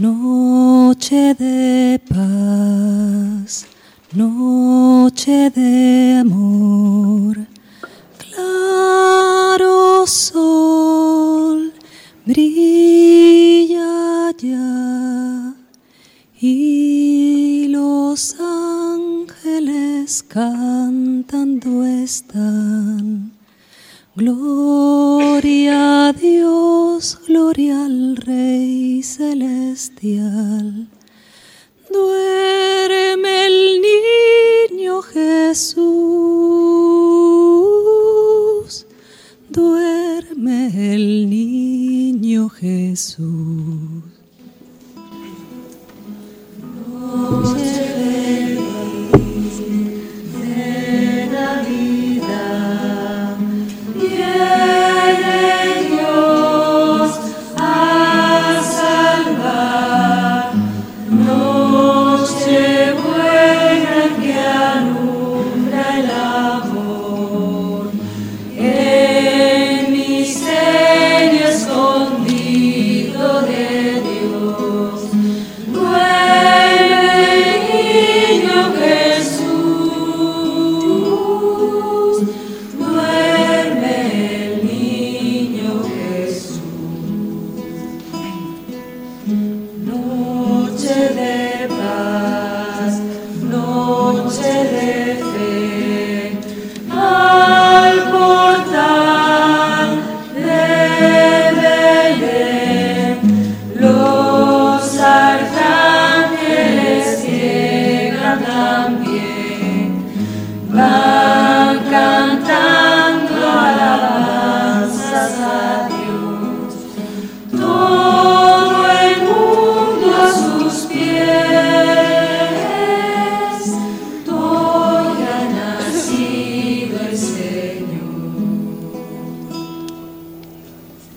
Noche de paz, noche de amor, claro sol, brilla ya y los ángeles cantando están. Gloria a Dios, gloria al Rey celestial. Duerme el niño Jesús, duerme el niño Jesús. cambie.